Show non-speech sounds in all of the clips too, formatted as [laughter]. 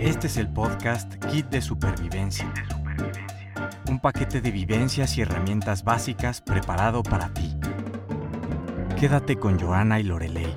Este es el podcast Kit de Supervivencia. Un paquete de vivencias y herramientas básicas preparado para ti. Quédate con Joana y Lorelei.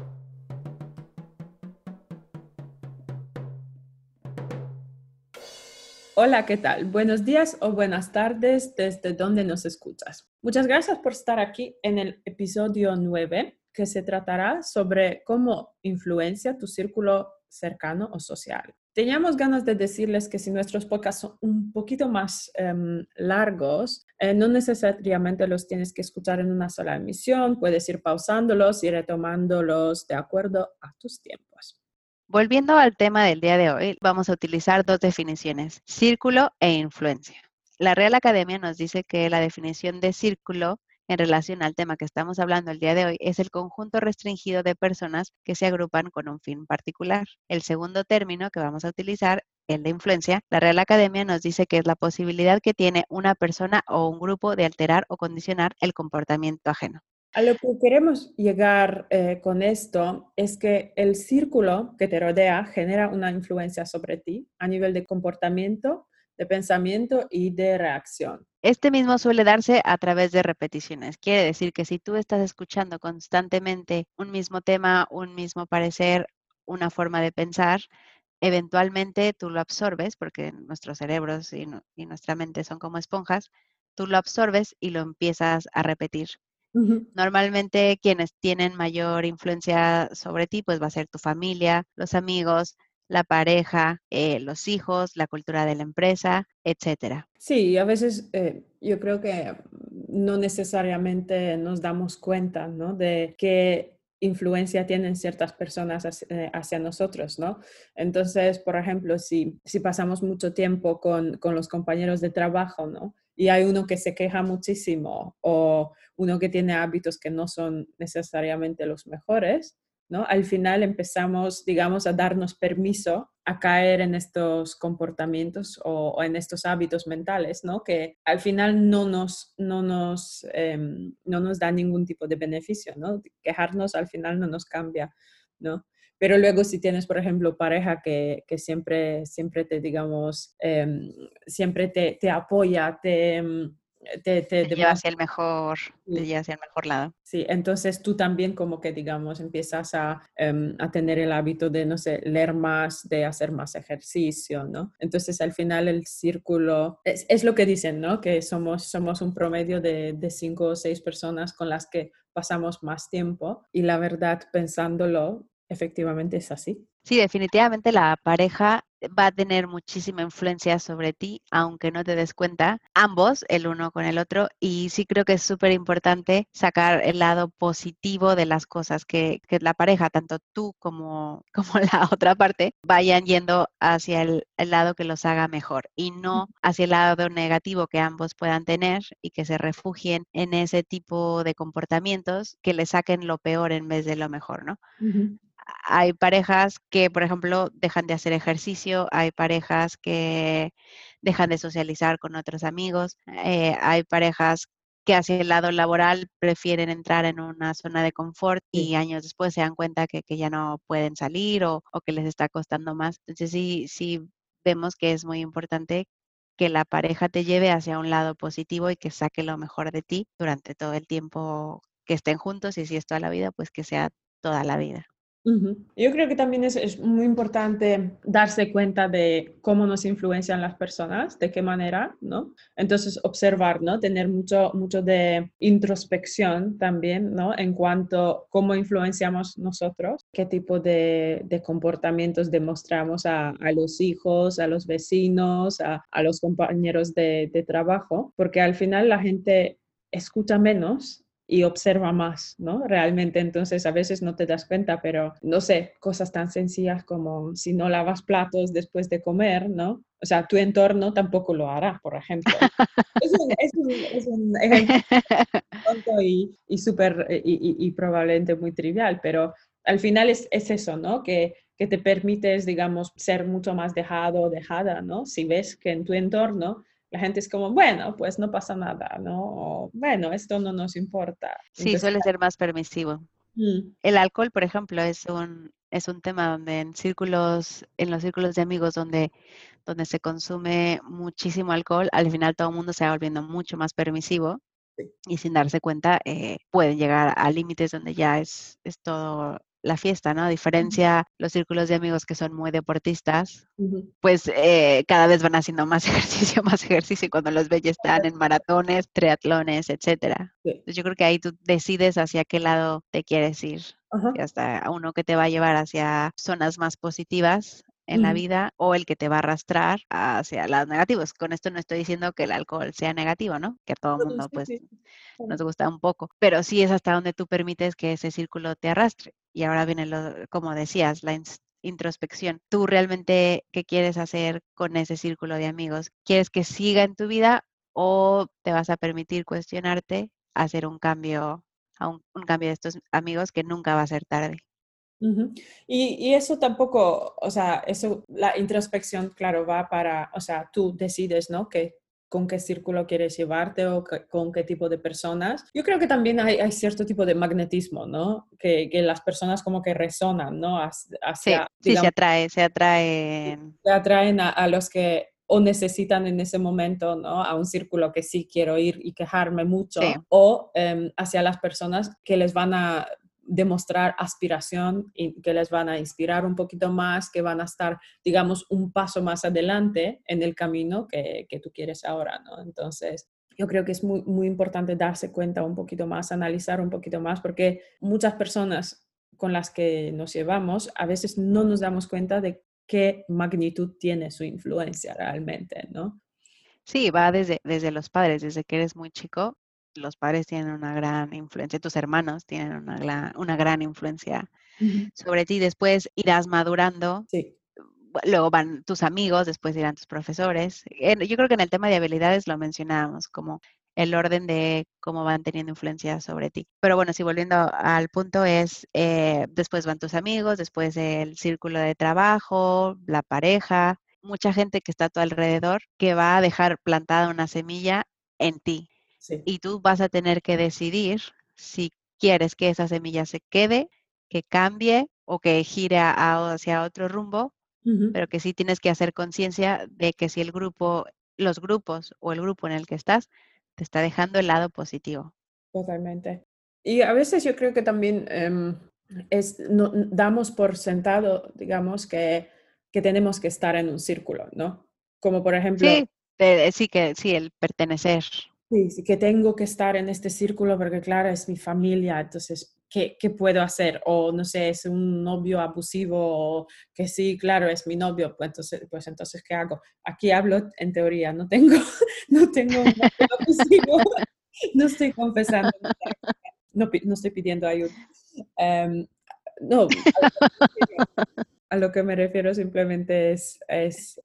Hola, ¿qué tal? Buenos días o buenas tardes desde donde nos escuchas. Muchas gracias por estar aquí en el episodio 9, que se tratará sobre cómo influencia tu círculo cercano o social. Teníamos ganas de decirles que si nuestros podcasts son un poquito más em, largos, eh, no necesariamente los tienes que escuchar en una sola emisión, puedes ir pausándolos y retomándolos de acuerdo a tus tiempos. Volviendo al tema del día de hoy, vamos a utilizar dos definiciones, círculo e influencia. La Real Academia nos dice que la definición de círculo en relación al tema que estamos hablando el día de hoy es el conjunto restringido de personas que se agrupan con un fin particular. El segundo término que vamos a utilizar, de influencia, la Real Academia nos dice que es la posibilidad que tiene una persona o un grupo de alterar o condicionar el comportamiento ajeno. A lo que queremos llegar eh, con esto es que el círculo que te rodea genera una influencia sobre ti a nivel de comportamiento, de pensamiento y de reacción. Este mismo suele darse a través de repeticiones. Quiere decir que si tú estás escuchando constantemente un mismo tema, un mismo parecer, una forma de pensar, eventualmente tú lo absorbes, porque nuestros cerebros y, nuestra mente son como esponjas, tú lo absorbes y lo empiezas a repetir. Normalmente quienes tienen mayor influencia sobre ti, pues va a ser tu familia, los amigos, la pareja, eh, los hijos, la cultura de la empresa, etcétera. Sí, a veces eh, yo creo que no necesariamente nos damos cuenta ¿no? de qué influencia tienen ciertas personas hacia, eh, nosotros, ¿no? Entonces, por ejemplo, si, si pasamos mucho tiempo con, con, los compañeros de trabajo, ¿no? Y hay uno que se queja muchísimo o uno que tiene hábitos que no son necesariamente los mejores, al final empezamos, digamos, a darnos permiso a caer en estos comportamientos o, en estos hábitos mentales, ¿no? Que al final no nos, no nos, em, no nos da ningún tipo de beneficio, ¿no? Quejarnos al final no nos cambia, ¿no? Pero luego si tienes, por ejemplo, pareja que, que siempre, siempre te, digamos, em, siempre te, te apoya, te em, te, te, lleva hacia el mejor, te hacia el mejor lado. Sí, entonces tú también como que digamos empiezas a, em, a, tener el hábito de, no sé, leer más, de hacer más ejercicio, ¿no? Entonces al final el círculo, es, es lo que dicen, ¿no? Que somos, somos un promedio de, de cinco o seis personas con las que pasamos más tiempo y la verdad pensándolo, efectivamente es así. Sí, definitivamente la pareja va a tener muchísima influencia sobre ti, aunque no te des cuenta, ambos, el uno con el otro, y sí creo que es súper importante sacar el lado positivo de las cosas, que, que, la pareja, tanto tú como, [laughs] como la otra parte, vayan yendo hacia el, el lado que los haga mejor y no hacia el lado negativo que ambos puedan tener y que se refugien en ese tipo de comportamientos que le saquen lo peor en vez de lo mejor, ¿no? Hay parejas que, por ejemplo, dejan de hacer ejercicio, hay parejas que dejan de socializar con otros amigos, eh, hay parejas que hacia el lado laboral prefieren entrar en una zona de confort y años después se dan cuenta que, ya no pueden salir o, o, que les está costando más. Entonces sí, sí vemos que es muy importante que la pareja te lleve hacia un lado positivo y que saque lo mejor de ti durante todo el tiempo que estén juntos y si es toda la vida, pues que sea toda la vida. Yo creo que también es, muy importante darse cuenta de cómo nos influencian las personas, de qué manera, ¿no? Entonces, observar, ¿no? Tener mucho, mucho de introspección también, ¿no? En cuanto a cómo influenciamos nosotros, qué tipo de, comportamientos demostramos a, los hijos, a los vecinos, a, los compañeros de, de trabajo, porque al final la gente escucha menos y observa más, ¿no? Realmente, entonces a veces no te das cuenta, pero no sé, cosas tan sencillas como si no lavas platos después de comer, ¿no? O sea, tu entorno tampoco lo hará, por ejemplo. [laughs] es, un, ejemplo tonto y, y, super, y, y, probablemente muy trivial, pero al final es, es eso, ¿no? Que, que te permites, digamos, ser mucho más dejado o dejada, ¿no? Si ves que en tu entorno la gente es como, bueno, pues no pasa nada, ¿no? O, bueno, esto no nos importa. Sí, suele ser más permisivo. Mm. El alcohol, por ejemplo, es un, es un tema donde en círculos, en los círculos de amigos donde, donde se consume muchísimo alcohol, al final todo el mundo se va volviendo mucho más permisivo y sin darse cuenta eh, pueden llegar a límites donde ya es, es todo la fiesta, ¿no? A diferencia los círculos de amigos que son muy deportistas, pues eh, cada vez van haciendo más [laughs] ejercicio, más ejercicio y cuando los ves ya están en maratones, triatlones, etcétera. yo creo que ahí tú decides hacia qué lado te quieres ir. Hasta uno que te va a llevar hacia zonas más positivas en la vida o el que te va a arrastrar hacia lados negativos. Con esto no estoy diciendo que el alcohol sea negativo, ¿no? Que a todo el mundo pues nos gusta un poco, pero sí es hasta donde tú permites que ese círculo te arrastre. Y ahora viene lo, como decías, la introspección. ¿Tú realmente qué quieres hacer con ese círculo de amigos? ¿Quieres que siga en tu vida o te vas a permitir cuestionarte, hacer un cambio, a un cambio de estos amigos que nunca va a ser tarde? Y, eso tampoco, o sea, eso, la introspección, claro, va para, o sea, tú decides, ¿no? Que, con qué círculo quieres llevarte o con qué tipo de personas. Yo creo que también hay, cierto tipo de magnetismo, ¿no? Que, las personas como que resonan, ¿no? Hacia, sí, se atrae, se atraen. Se atraen a, los que o necesitan en ese momento, ¿no? A un círculo que sí quiero ir y quejarme mucho, o em, hacia las personas que les van a demostrar aspiración y que les van a inspirar un poquito más, que van a estar, digamos, un paso más adelante en el camino que, que tú quieres ahora, ¿no? Entonces, yo creo que es muy, muy importante darse cuenta un poquito más, analizar un poquito más, porque muchas personas con las que nos llevamos, a veces no nos damos cuenta de qué magnitud tiene su influencia realmente, ¿no? Sí, va desde, desde los padres, desde que eres muy chico, los padres tienen una gran influencia, tus hermanos tienen una, una gran influencia sobre ti. Después irás madurando. Luego van tus amigos, después irán tus profesores. Yo creo que en el tema de habilidades lo mencionábamos como el orden de cómo van teniendo influencia sobre ti. Pero bueno, si volviendo al punto es, eh, después van tus amigos, después el círculo de trabajo, la pareja, mucha gente que está a tu alrededor que va a dejar plantada una semilla en ti. Y tú vas a tener que decidir si quieres que esa semilla se quede, que cambie o que gire hacia otro rumbo, pero que sí tienes que hacer conciencia de que si el grupo, los grupos o el grupo en el que estás te está dejando el lado positivo. Totalmente. Y a veces yo creo que también em, es, no, damos por sentado, digamos, que, que tenemos que estar en un círculo, ¿no? Como por ejemplo... Sí, sí, que sí, el pertenecer. Sí, que tengo que estar en este círculo porque, claro, es mi familia, entonces, ¿qué, ¿qué, puedo hacer? O, no sé, es un novio abusivo, o que sí, claro, es mi novio, pues entonces, pues entonces ¿qué hago? Aquí hablo en teoría, no tengo, [laughs] no tengo un novio abusivo, [laughs] no estoy confesando, no, no estoy pidiendo ayuda. Em, no, a lo que me refiero simplemente es, es,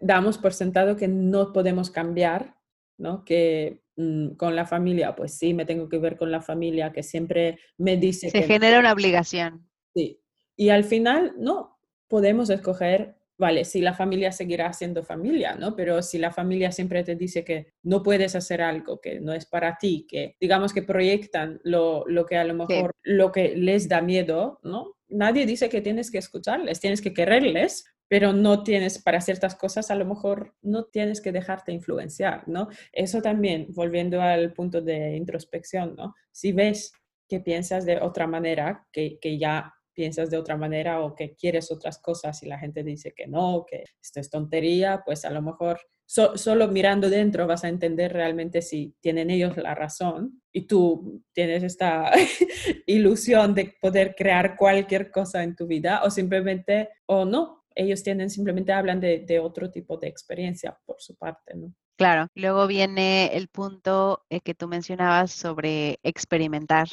damos por sentado que no podemos cambiar ¿no? Que mm, con la familia, pues sí, me tengo que ver con la familia, que siempre me dice... Se genera una obligación. Sí. Y al final, no, podemos escoger, vale, si la familia seguirá siendo familia, ¿no? Pero si la familia siempre te dice que no puedes hacer algo, que no es para ti, que digamos que proyectan lo, lo que a lo mejor, lo que les da miedo, ¿no? Nadie dice que tienes que escucharles, tienes que quererles, pero no tienes, para ciertas cosas a lo mejor no tienes que dejarte influenciar, ¿no? Eso también, volviendo al punto de introspección, ¿no? Si ves que piensas de otra manera, que, que ya piensas de otra manera o que quieres otras cosas y la gente dice que no, que esto es tontería, pues a lo mejor solo mirando dentro vas a entender realmente si tienen ellos la razón y tú tienes esta [laughs] ilusión de poder crear cualquier cosa en tu vida o simplemente o no, ellos tienen, simplemente hablan de, otro tipo de experiencia por su parte, ¿no? Claro, luego viene el punto eh, que tú mencionabas sobre experimentar,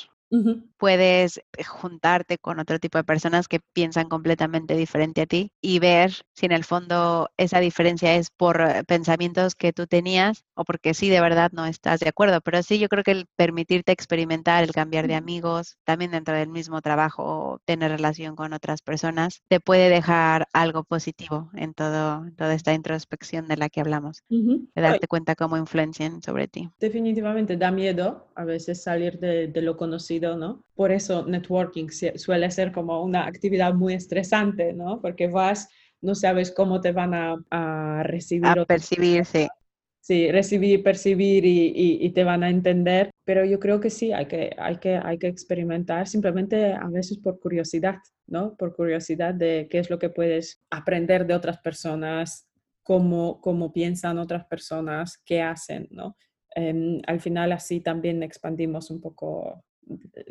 Puedes eh, juntarte con otro tipo de personas que piensan completamente diferente a ti y ver si en el fondo esa diferencia es por eh, pensamientos que tú tenías o porque sí de verdad no estás de acuerdo. Pero sí, yo creo que el permitirte experimentar, el cambiar de amigos, también dentro del mismo trabajo, tener relación con otras personas, te puede dejar algo positivo en todo, toda esta introspección de la que hablamos, de darte cuenta cómo influencian sobre ti. Definitivamente da miedo a veces salir de lo conocido ¿no? Por eso networking suele ser como una actividad muy estresante, ¿no? Porque vas, no sabes cómo te van a, a recibir. A percibir, sí. Sí, recibir, percibir y, y, te van a entender, pero yo creo que sí, hay que, hay, que, hay que experimentar simplemente a veces por curiosidad, ¿no? Por curiosidad de qué es lo que puedes aprender de otras personas, cómo, cómo piensan otras personas, qué hacen, ¿no? Em, al final así también expandimos un poco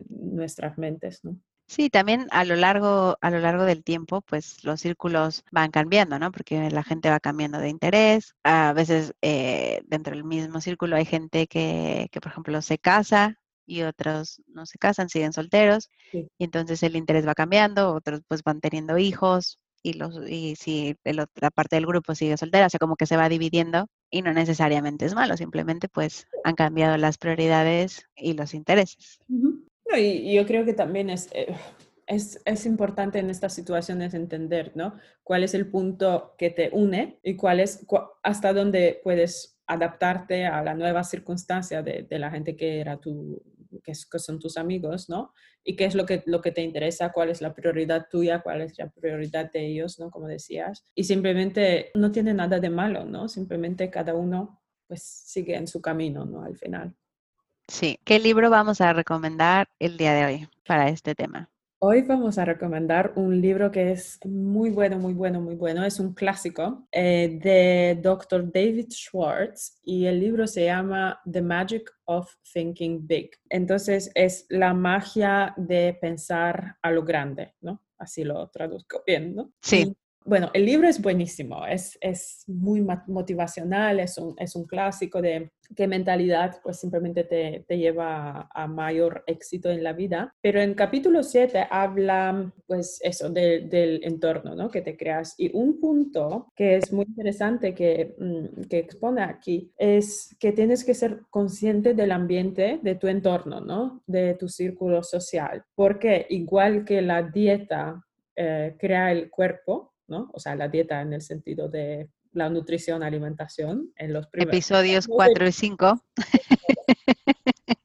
nuestras mentes, ¿no? Sí, también a lo largo, a lo largo del tiempo, pues los círculos van cambiando, ¿no? Porque la gente va cambiando de interés. A veces eh, dentro del mismo círculo hay gente que, que, por ejemplo, se casa y otros no se casan, siguen solteros. Y entonces el interés va cambiando, otros pues van teniendo hijos, y, los, y si la otra parte del grupo sigue soltera, o sea, como que se va dividiendo y no necesariamente es malo, simplemente pues han cambiado las prioridades y los intereses. y, yo creo que también es, eh, es, es, importante en estas situaciones entender, ¿no? Cuál es el punto que te une y cuál es, hasta dónde puedes adaptarte a la nueva circunstancia de la gente que era tu, que, son tus amigos, ¿no? Y qué es lo que, lo que te interesa, cuál es la prioridad tuya, cuál es la prioridad de ellos, ¿no? Como decías. Y simplemente no tiene nada de malo, ¿no? Simplemente cada uno pues sigue en su camino, ¿no? Al final. Sí. ¿Qué libro vamos a recomendar el día de hoy para este tema? Hoy vamos a recomendar un libro que es muy bueno, muy bueno, muy bueno. Es un clásico eh, de Dr. David Schwartz y el libro se llama The Magic of Thinking Big. Entonces es la magia de pensar a lo grande, ¿no? Así lo traduzco bien, ¿no? Sí bueno, el libro es buenísimo, es, es muy motivacional, es un, es un, clásico de qué mentalidad pues simplemente te, te lleva a, mayor éxito en la vida. Pero en capítulo 7 habla pues eso del entorno ¿no? que te creas. Y un punto que es muy interesante que, mm, que expone aquí es que tienes que ser consciente del ambiente de tu entorno, ¿no? de tu círculo social. Porque igual que la dieta eh, crea el cuerpo, ¿no? O sea, la dieta en el sentido de la nutrición, alimentación, en los primeros episodios 4 y 5. [laughs]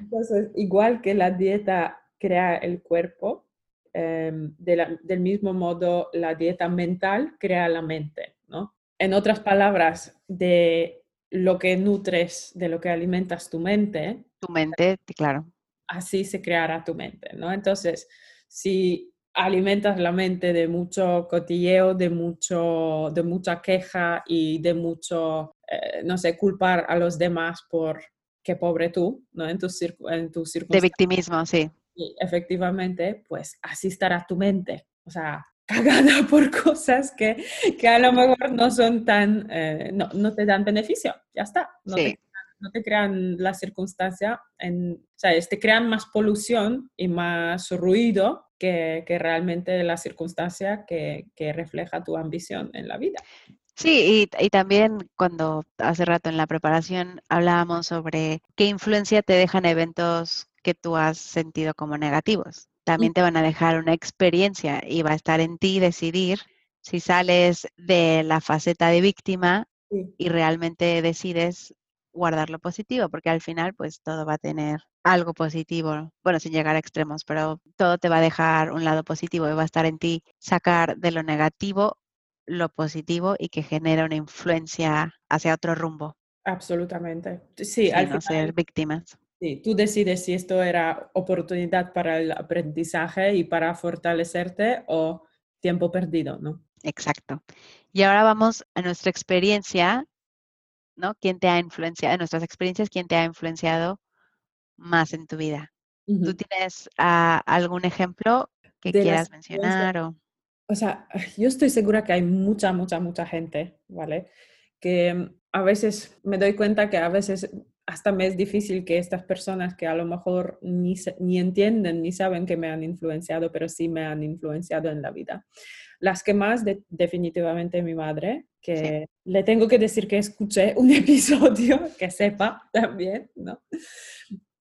Entonces, igual que la dieta crea el cuerpo, em, del mismo modo la dieta mental crea la mente, ¿no? En otras palabras, de lo que nutres, de lo que alimentas tu mente. Tu mente, claro. Así se creará tu mente, ¿no? Entonces, si alimentas la mente de mucho cotilleo, de, mucho, de mucha queja y de mucho, eh, no sé, culpar a los demás por qué pobre tú, ¿no? En tu, en tu De victimismo, sí. Y efectivamente, pues así estará tu mente. O sea, [laughs] cagada por cosas que, que a lo mejor no son tan, eh, no, no, te dan beneficio. Ya está. No, te, no te crean la circunstancia, en, o sea, te crean más polución y más ruido que, realmente la circunstancia que, refleja tu ambición en la vida. Sí, y, también cuando hace rato en la preparación hablábamos sobre qué influencia te dejan eventos que tú has sentido como negativos. También te van a dejar una experiencia y va a estar en ti decidir si sales de la faceta de víctima y realmente decides guardar lo positivo, porque al final pues todo va a tener algo positivo, bueno, sin llegar a extremos, pero todo te va a dejar un lado positivo y va a estar en ti sacar de lo negativo lo positivo y que genera una influencia hacia otro rumbo. Absolutamente. Sí, al no ser víctimas. Sí, tú decides si esto era oportunidad para el aprendizaje y para fortalecerte o tiempo perdido, ¿no? Exacto. Y ahora vamos a nuestra experiencia ¿no? ¿Quién te ha influenciado, en nuestras experiencias, quién te ha influenciado más en tu vida? ¿Tú tienes ah, algún ejemplo que quieras mencionar? O... o sea, yo estoy segura que hay mucha, mucha, mucha gente, ¿vale? Que mm, a veces me doy cuenta que a veces hasta me es difícil que estas personas que a lo mejor ni, ni entienden ni saben que me han influenciado, pero sí me han influenciado en la vida. Las que más, definitivamente mi madre, que le tengo que decir que escuché [laughs] un episodio, que sepa también, ¿no?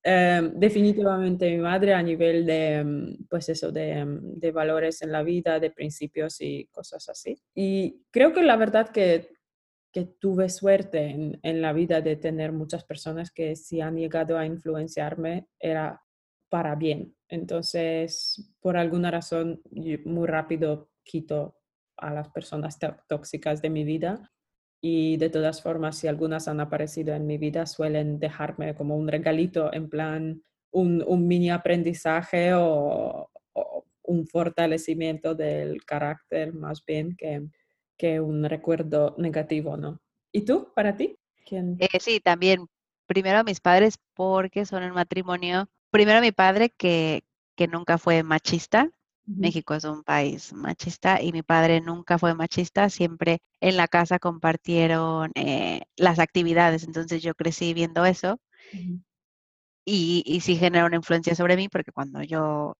Em, definitivamente mi madre a nivel de, em, pues eso, de, em, de, valores en la vida, de principios y cosas así. Y creo que la verdad que, que tuve suerte en, en, la vida de tener muchas personas que si han llegado a influenciarme era para bien. Entonces, por alguna razón, muy rápido quito a las personas tóxicas de mi vida y de todas formas, si algunas han aparecido en mi vida, suelen dejarme como un regalito, en plan un, un mini aprendizaje o, un fortalecimiento del carácter más bien que, que un recuerdo negativo, ¿no? ¿Y tú, para ti? ¿Quién? Eh, sí, también. Primero mis padres porque son el matrimonio. Primero mi padre que, que nunca fue machista, México es un país machista y mi padre nunca fue machista, siempre en la casa compartieron eh, las actividades, entonces yo crecí viendo eso y, y, sí generó una influencia sobre mí porque cuando yo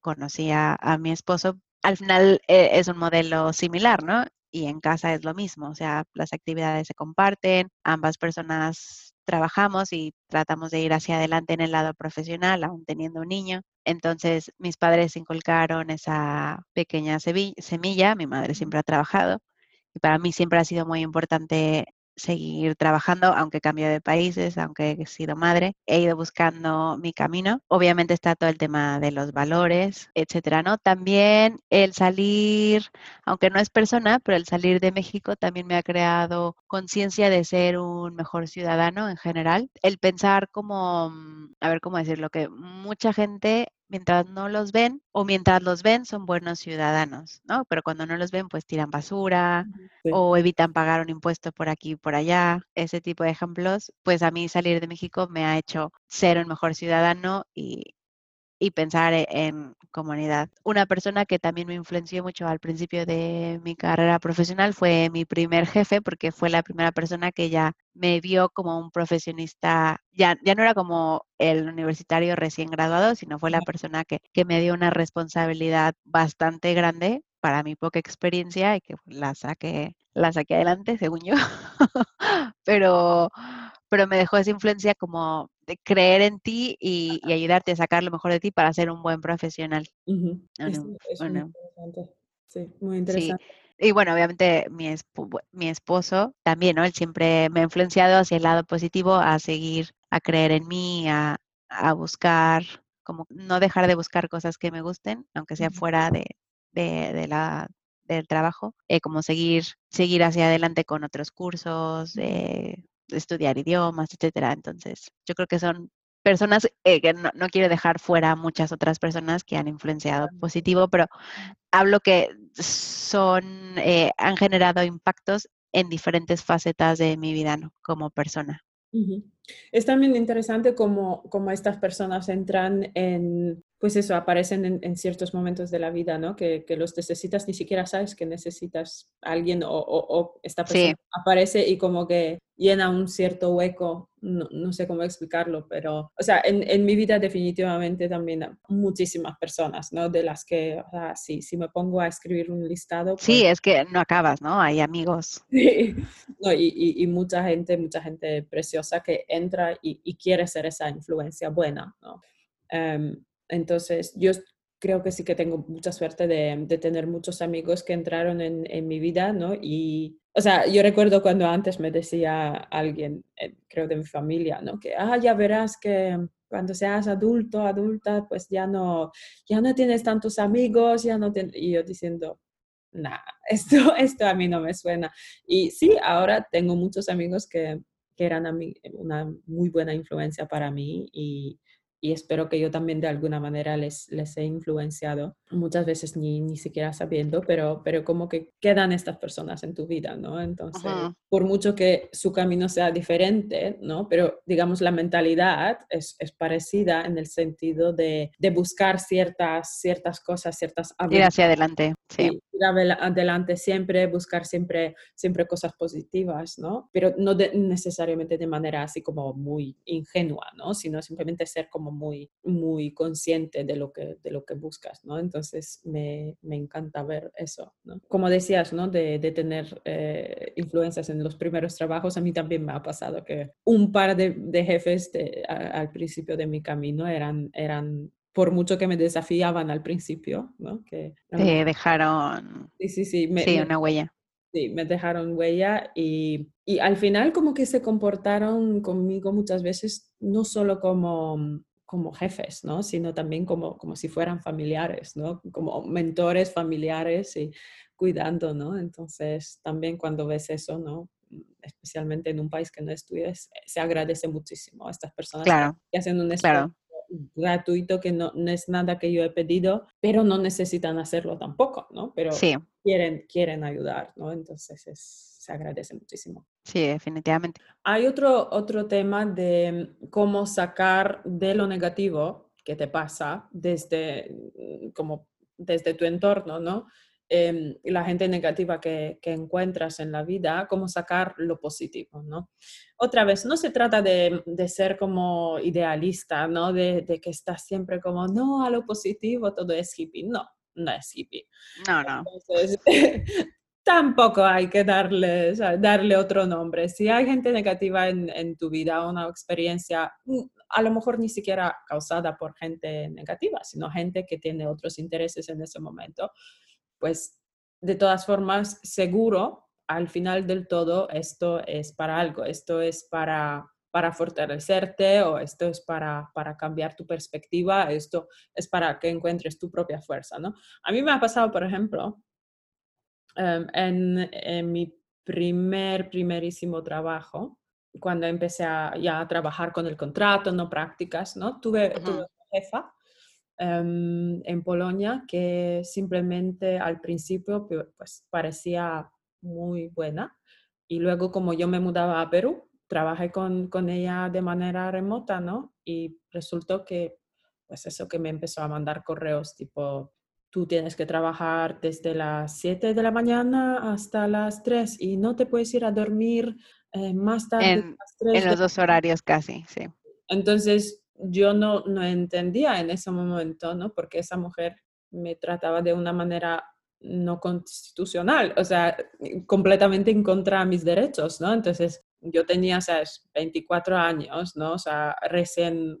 conocí a, mi esposo, al final eh, es un modelo similar, ¿no? Y en casa es lo mismo, o sea, las actividades se comparten, ambas personas trabajamos y tratamos de ir hacia adelante en el lado profesional, aún teniendo un niño. Entonces, mis padres inculcaron esa pequeña semilla, mi madre siempre ha trabajado y para mí siempre ha sido muy importante seguir trabajando, aunque cambio de países, aunque he sido madre, he ido buscando mi camino. Obviamente está todo el tema de los valores, etcétera, ¿no? También el salir, aunque no es persona, pero el salir de México también me ha creado conciencia de ser un mejor ciudadano en general. El pensar como, mm, a ver cómo decirlo, que mucha gente mientras no los ven o mientras los ven son buenos ciudadanos, ¿no? Pero cuando no los ven, pues tiran basura o evitan pagar un impuesto por aquí y por allá. Ese tipo de ejemplos, pues a mí salir de México me ha hecho ser un mejor ciudadano y, y pensar e-, en comunidad. Una persona que también me influenció mucho al principio de mi carrera profesional fue mi primer jefe, porque fue la primera persona que ya me vio como un profesionista, ya, ya no era como el universitario recién graduado, sino fue la persona que, que me dio una responsabilidad bastante grande para mi poca experiencia y que la saqué, la saqué adelante, según yo. [laughs] pero, pero me dejó esa influencia como de creer en ti y, ayudarte a sacar lo mejor de ti para ser un buen profesional. es, muy interesante. Sí, muy interesante. Y bueno, obviamente mi, mi esposo también, ¿no? Él siempre me ha influenciado hacia el lado positivo, a seguir, a creer en mí, a, a buscar, como no dejar de buscar cosas que me gusten, aunque sea fuera de, de, de la, del trabajo, eh, como seguir, seguir hacia adelante con otros cursos, de estudiar idiomas, etcétera. Entonces, yo creo que son personas eh, que no, quiero dejar fuera muchas otras personas que han influenciado positivo, pero hablo que son, eh, han generado impactos en diferentes facetas de mi vida ¿no? como persona. Es también interesante cómo, cómo, estas personas entran en, pues eso, aparecen en, ciertos momentos de la vida, ¿no? Que, que, los necesitas, ni siquiera sabes que necesitas a alguien o, o, esta persona aparece y como que llena un cierto hueco, no, no, sé cómo explicarlo, pero, o sea, en, en, mi vida definitivamente también muchísimas personas, ¿no? De las que, o sea, sí, si me pongo a escribir un listado. Sí, pues es que no acabas, ¿no? Hay amigos. [laughs] Sí, no, y, y, mucha gente, mucha gente preciosa que entra y, y quiere ser esa influencia buena, ¿no? Um, entonces, yo creo que sí que tengo mucha suerte de, de tener muchos amigos que entraron en, en, mi vida, ¿no? Y, o sea, yo recuerdo cuando antes me decía alguien, eh, creo de mi familia, ¿no? Que, ah, ya verás que cuando seas adulto, adulta, pues ya no, ya no tienes tantos amigos, ya no Y yo diciendo, nah, [laughs] esto, esto a mí no me suena. Y sí, ahora tengo muchos amigos que, que eran una muy buena influencia para mí y, y espero que yo también de alguna manera les, les he influenciado, muchas veces ni, ni siquiera sabiendo, pero, pero como que quedan estas personas en tu vida, ¿no? Entonces, por mucho que su camino sea diferente, ¿no? Pero digamos, la mentalidad es, es parecida en el sentido de, de, buscar ciertas, ciertas cosas, ciertas Ir hacia adelante, sí. Ir adelante siempre, buscar siempre, siempre cosas positivas, ¿no? Pero no necesariamente de manera así como muy ingenua, ¿no? Sino simplemente ser como muy, muy consciente de lo que, de lo que buscas, ¿no? Entonces me, me encanta ver eso, ¿no? Como decías, ¿no? De, de tener eh, influencias en los primeros trabajos, a mí también me ha pasado que un par de, de jefes al principio de mi camino eran, eran por mucho que me desafiaban al principio, ¿no? Que Te dejaron sí, sí, sí, me, sí, una huella. Sí, me dejaron huella y, y, al final como que se comportaron conmigo muchas veces no solo como como jefes, ¿no? Sino también como, como si fueran familiares, ¿no? Como mentores familiares y cuidando, ¿no? Entonces, también cuando ves eso, ¿no? Especialmente en un país que no estudies, se agradece muchísimo a estas personas que hacen un esfuerzo gratuito que no, no, es nada que yo he pedido, pero no necesitan hacerlo tampoco, ¿no? Pero quieren, quieren ayudar, ¿no? Entonces se agradece muchísimo. Sí, definitivamente. Hay otro, otro tema de cómo sacar de lo negativo que te pasa desde, como desde tu entorno, ¿no? eh, la gente negativa que, que, encuentras en la vida, cómo sacar lo positivo, ¿no? Otra vez, no se trata de, de ser como idealista, ¿no? De, de, que estás siempre como, no, a lo positivo todo es hippie. No, no es hippie. No, no. Entonces, [laughs] tampoco hay que darle, darle otro nombre. Si hay gente negativa en, tu vida, una experiencia, mm, a lo mejor ni siquiera causada por gente negativa, sino gente que tiene otros intereses en ese momento, pues de todas formas, seguro, al final del todo, esto es para algo, esto es para, para fortalecerte o esto es para, para cambiar tu perspectiva, esto es para que encuentres tu propia fuerza, ¿no? A mí me ha pasado, por ejemplo, em, en, en, mi primer, primerísimo trabajo, cuando empecé a, ya a trabajar con el contrato, no prácticas, ¿no? Tuve, uh -huh. tuve una jefa um, en Polonia que simplemente al principio pues parecía muy buena y luego como yo me mudaba a Perú, trabajé con, con ella de manera remota, ¿no? Y resultó que pues eso que me empezó a mandar correos tipo, tú tienes que trabajar desde las 7 de la mañana hasta las 3 y no te puedes ir a dormir eh, más tarde. En, en los dos horarios casi, sí. Entonces, yo no, no entendía en ese momento, ¿no? Porque esa mujer me trataba de una manera no constitucional, o sea, completamente en contra de mis derechos, ¿no? Entonces, yo tenía, o sea, 24 años, ¿no? O sea, recién,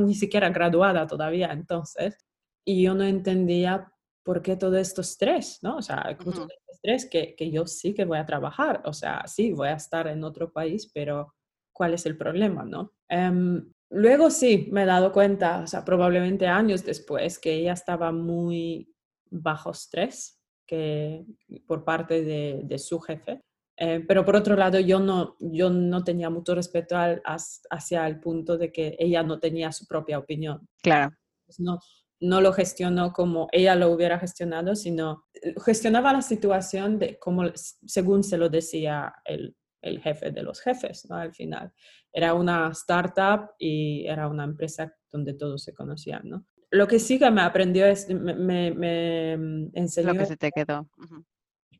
ni siquiera graduada todavía entonces, y yo no entendía por qué todo esto estrés, ¿no? O sea, uh -huh. estrés que, que yo sí que voy a trabajar, o sea, sí, voy a estar en otro país, pero ¿cuál es el problema, no? Um, Luego sí, me he dado cuenta, o sea, probablemente años después, que ella estaba muy bajo estrés que, por parte de, de su jefe. Eh, pero por otro lado, yo no, yo no tenía mucho respeto al, hacia el punto de que ella no tenía su propia opinión. Claro. Pues no, no lo gestionó como ella lo hubiera gestionado, sino eh, gestionaba la situación de como según se lo decía el, el jefe de los jefes, ¿no? Al final. Era una startup y era una empresa donde todos se conocían, ¿no? Lo que sí que me aprendió es, me, me, me enseñó... Lo que se te quedó. Uh -huh.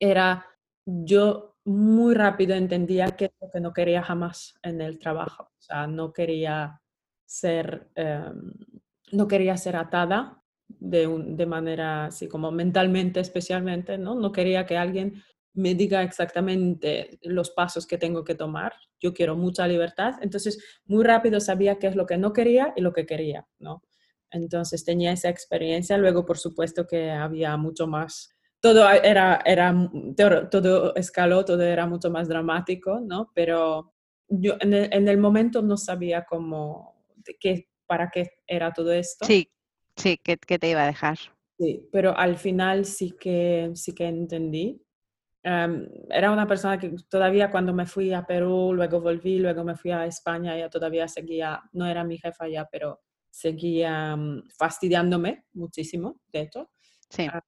Era, yo muy rápido entendía que es lo que no quería jamás en el trabajo. O sea, no quería ser, um, no quería ser atada de, un, de manera así como mentalmente especialmente, ¿no? No quería que alguien me diga exactamente los pasos que tengo que tomar. Yo quiero mucha libertad. Entonces, muy rápido sabía qué es lo que no quería y lo que quería, ¿no? Entonces, tenía esa experiencia. Luego, por supuesto, que había mucho más. Todo era, era todo escaló, todo era mucho más dramático, ¿no? Pero yo en el, en el momento no sabía cómo, qué, para qué era todo esto. Sí, sí, ¿qué, qué te iba a dejar? Sí, pero al final sí que, sí que entendí Um, era una persona que todavía cuando me fui a Perú, luego volví, luego me fui a España, ella todavía seguía, no era mi jefa ya, pero seguía um, fastidiándome muchísimo, de hecho. Sí. Uh,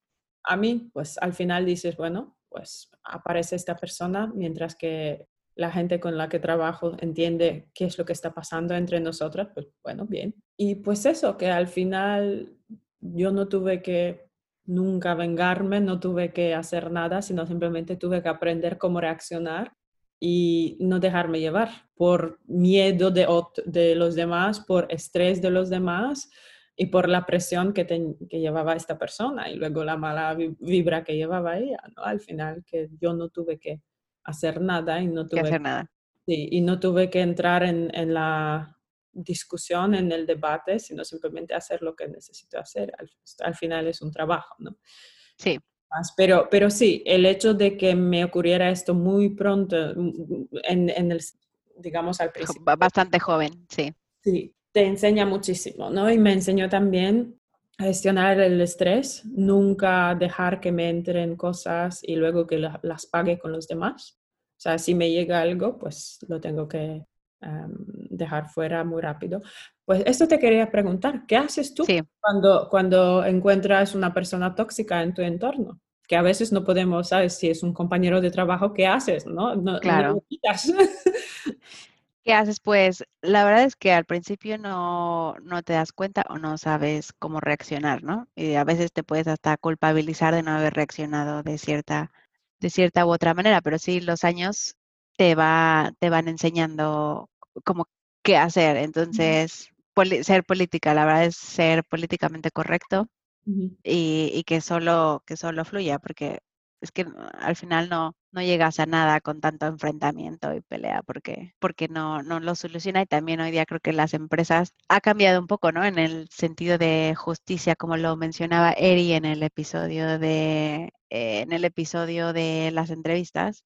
a mí, pues al final dices, bueno, pues aparece esta persona, mientras que la gente con la que trabajo entiende qué es lo que está pasando entre nosotras, pues bueno, bien. Y pues eso, que al final yo no tuve que nunca vengarme, no tuve que hacer nada, sino simplemente tuve que aprender cómo reaccionar y no dejarme llevar por miedo de, de los demás, por estrés de los demás y por la presión que, te, que, llevaba esta persona y luego la mala vibra que llevaba ella. Al final que yo no tuve que hacer nada y no tuve que hacer nada. Sí, y no tuve que entrar en, en la discusión, en el debate, sino simplemente hacer lo que necesito hacer. Al, al final es un trabajo, ¿no? Sí. Pero, pero sí, el hecho de que me ocurriera esto muy pronto, en, en el, digamos, al principio. Bastante joven, sí. Sí, te enseña muchísimo, ¿no? Y me enseñó también gestionar el estrés, nunca dejar que me entren cosas y luego que las pague con los demás. O sea, si me llega algo, pues lo tengo que em, dejar fuera muy rápido. Pues esto te quería preguntar, ¿qué haces tú cuando, cuando encuentras una persona tóxica en tu entorno? Que a veces no podemos, ¿sabes? Si es un compañero de trabajo, ¿qué haces? No, no, claro. [laughs] ¿Qué haces? Pues la verdad es que al principio no, no te das cuenta o no sabes cómo reaccionar, ¿no? Y a veces te puedes hasta culpabilizar de no haber reaccionado de cierta, de cierta u otra manera, pero sí los años te, va, te van enseñando como qué hacer. Entonces, ser política, la verdad es ser políticamente correcto y, y, que solo, que solo fluya, porque es que al final no, no llegas a nada con tanto enfrentamiento y pelea porque, porque no, no lo soluciona y también hoy día creo que las empresas ha cambiado un poco, ¿no? En el sentido de justicia, como lo mencionaba Eri en el episodio de eh, en el episodio de las entrevistas,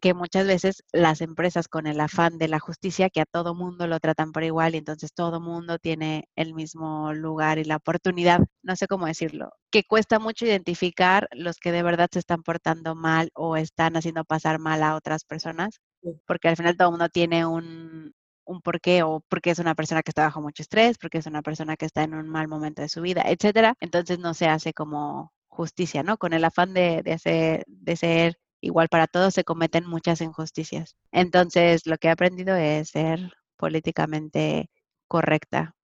que muchas veces las empresas con el afán de la justicia, que a todo mundo lo tratan por igual y entonces todo mundo tiene el mismo lugar y la oportunidad, no sé cómo decirlo, que cuesta mucho identificar los que de verdad se están portando mal o están haciendo pasar mal a otras personas, porque al final todo mundo tiene un, un porqué o porque es una persona que está bajo mucho estrés, porque es una persona que está en un mal momento de su vida, etcétera. Entonces no se hace como justicia, ¿no? Con el afán de, hacer, de ser igual para todos se cometen muchas injusticias. Entonces, lo que he aprendido es ser políticamente correcta,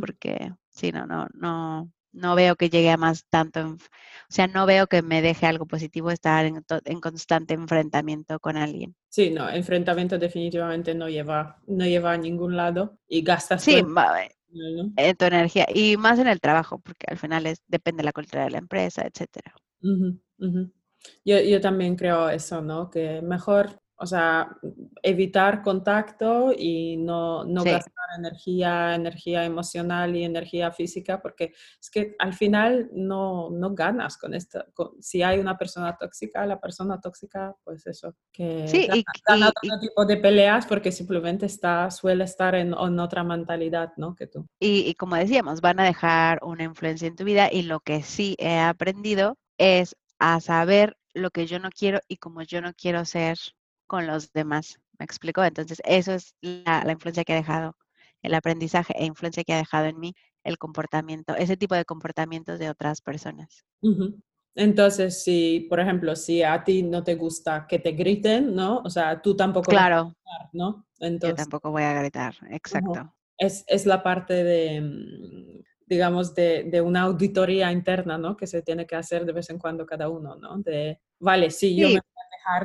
porque si no, no, no, no veo que llegue a más tanto, o sea, no veo que me deje algo positivo estar en, en, constante enfrentamiento con alguien. Sí, no, enfrentamiento definitivamente no lleva, no lleva a ningún lado y gastas. Sí, en tu energía y más en el trabajo, porque al final es, depende de la cultura de la empresa, etcétera. Yo, yo también creo eso, ¿no? Que mejor o sea, evitar contacto y no, no gastar energía, energía emocional y energía física, porque es que al final no, no ganas con esto. si hay una persona tóxica, la persona tóxica, pues eso, que sí, gana, otro tipo de peleas porque simplemente está, suele estar en, en, otra mentalidad, ¿no? Que tú. Y, y como decíamos, van a dejar una influencia en tu vida y lo que sí he aprendido es a saber lo que yo no quiero y como yo no quiero ser con los demás. ¿Me explico? Entonces, eso es la, influencia que ha dejado, el aprendizaje e influencia que ha dejado en mí el comportamiento, ese tipo de comportamientos de otras personas. Entonces, si, por ejemplo, si a ti no te gusta que te griten, ¿no? O sea, tú tampoco claro. ¿no? Entonces, Yo tampoco voy a gritar, exacto. es, es, la parte de, mm, digamos, de, de, una auditoría interna, ¿no? Que se tiene que hacer de vez en cuando cada uno, ¿no? De, vale, sí, yo me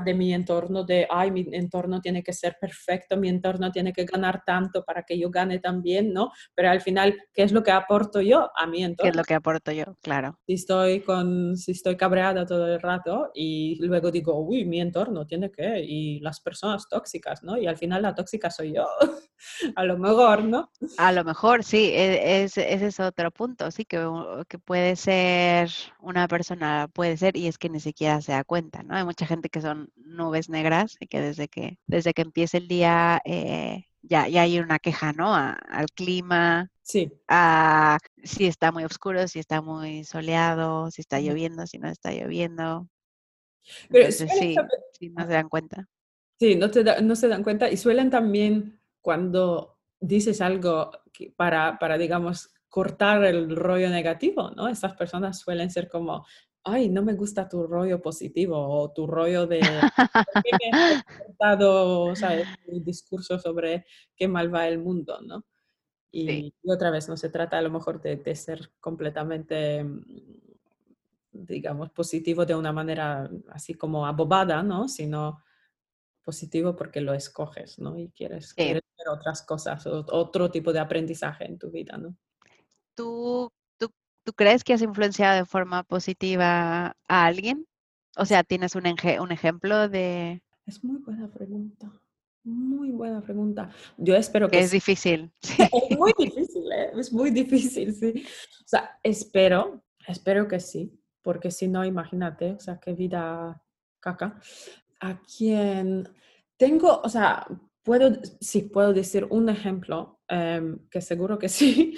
de mi entorno, de, ay, mi entorno tiene que ser perfecto, mi entorno tiene que ganar tanto para que yo gane también, ¿no? Pero al final, ¿qué es lo que aporto yo a mi entorno? ¿Qué es lo que aporto yo? Claro. Si estoy, con, si estoy cabreada todo el rato y luego digo, uy, mi entorno tiene que, y las personas tóxicas, ¿no? Y al final la tóxica soy yo, [laughs] a lo mejor, ¿no? A lo mejor, sí, e, es, ese es otro punto, sí, que, que puede ser una persona, puede ser, y es que ni siquiera se da cuenta, ¿no? Hay mucha gente que son nubes negras y que desde que, desde que empieza el día eh, ya, ya hay una queja, ¿no? al clima, sí. a si está muy oscuro, si está muy soleado, si está lloviendo, si no está lloviendo. Pero sí, sí, no se dan cuenta. Sí, no, te no se dan cuenta y suelen también cuando dices algo para, para, digamos, cortar el rollo negativo, ¿no? Estas personas suelen ser como, ay, no me gusta tu rollo positivo o tu rollo de [laughs] o el discurso sobre qué mal va el mundo, ¿no? Y, otra vez, no se trata a lo mejor de, ser completamente, mm, digamos, positivo de una manera así como abobada, ¿no? Sino positivo porque lo escoges, ¿no? Y quieres, quieres ver otras cosas, otro tipo de aprendizaje en tu vida, ¿no? ¿Tú ¿Tú crees que has influenciado de forma positiva a alguien? O sea, ¿tienes un, un ejemplo de...? Es muy buena pregunta. Muy buena pregunta. Yo espero que... Es difícil. [laughs] Es muy difícil, ¿eh? es muy difícil, sí. O sea, espero, espero que sí, porque si no, imagínate, o sea, qué vida caca. A quien tengo, o sea, puedo, sí, puedo decir un ejemplo, em, que seguro que sí.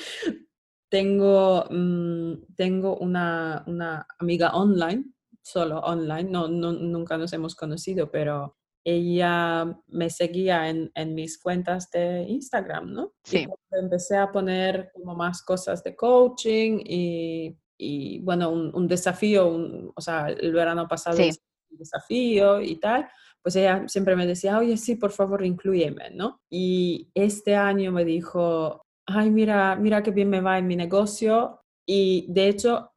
Tengo, mm, tengo una, una, amiga online, solo online, no, no, nunca nos hemos conocido, pero ella me seguía en, en, mis cuentas de Instagram, ¿no? Sí. Y empecé a poner como más cosas de coaching y, y bueno, un, un desafío, o sea, el verano pasado sí. un desafío y tal, pues ella siempre me decía, oye, sí, por favor, incluyeme, ¿no? Y este año me dijo, ay, mira, mira qué bien me va en mi negocio. Y de hecho,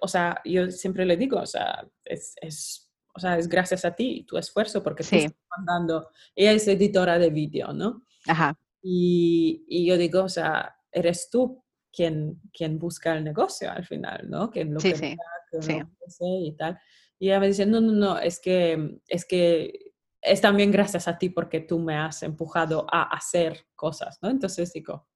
o sea, yo siempre le digo, o sea, es, es o sea, es gracias a ti, tu esfuerzo, porque sí. tú estás mandando, ella es editora de vídeo, ¿no? Ajá. Y, y, yo digo, o sea, eres tú quien, quien busca el negocio al final, ¿no? Que lo sí, sí. que sí. y tal. Y ella me dice, no, no, no, es que, es que es también gracias a ti porque tú me has empujado a hacer cosas, ¿no? Entonces digo,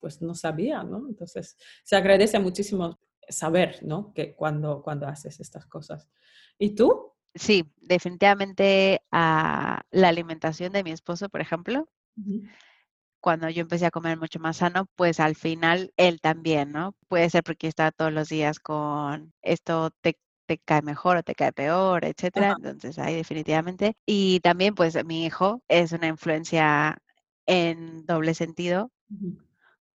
pues no sabía, ¿no? Entonces se agradece muchísimo saber, ¿no? Que cuando, cuando haces estas cosas. ¿Y tú? Sí, definitivamente a la alimentación de mi esposo, por ejemplo. Uh -huh. Cuando yo empecé a comer mucho más sano, pues al final él también, ¿no? Puede ser porque está todos los días con esto te, te cae mejor o te cae peor, etcétera. Entonces ahí definitivamente. Y también pues mi hijo es una influencia en doble sentido. Uh -huh.